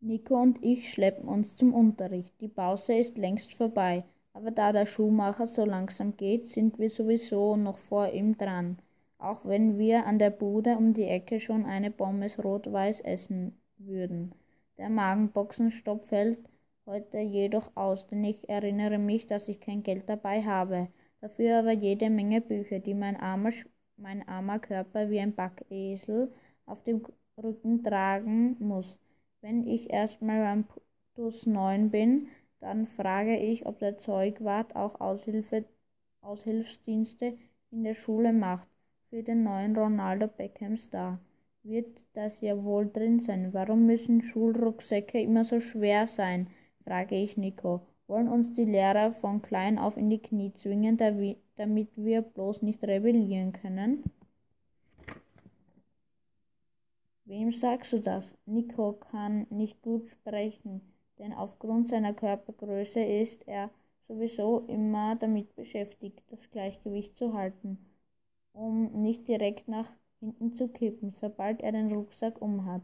Nico und ich schleppen uns zum Unterricht. Die Pause ist längst vorbei, aber da der Schuhmacher so langsam geht, sind wir sowieso noch vor ihm dran, auch wenn wir an der Bude um die Ecke schon eine Pommes rot-weiß essen würden. Der Magenboxenstopp fällt heute jedoch aus, denn ich erinnere mich, dass ich kein Geld dabei habe, dafür aber jede Menge Bücher, die mein armer, mein armer Körper wie ein Backesel auf dem Rücken tragen muss. Wenn ich erstmal beim Plus 9 bin, dann frage ich, ob der Zeugwart auch Aushilfe, Aushilfsdienste in der Schule macht für den neuen Ronaldo Beckham Star. Wird das ja wohl drin sein. Warum müssen Schulrucksäcke immer so schwer sein? frage ich Nico. Wollen uns die Lehrer von klein auf in die Knie zwingen, damit wir bloß nicht rebellieren können? Wem sagst du das? Nico kann nicht gut sprechen, denn aufgrund seiner Körpergröße ist er sowieso immer damit beschäftigt, das Gleichgewicht zu halten, um nicht direkt nach hinten zu kippen, sobald er den Rucksack umhat.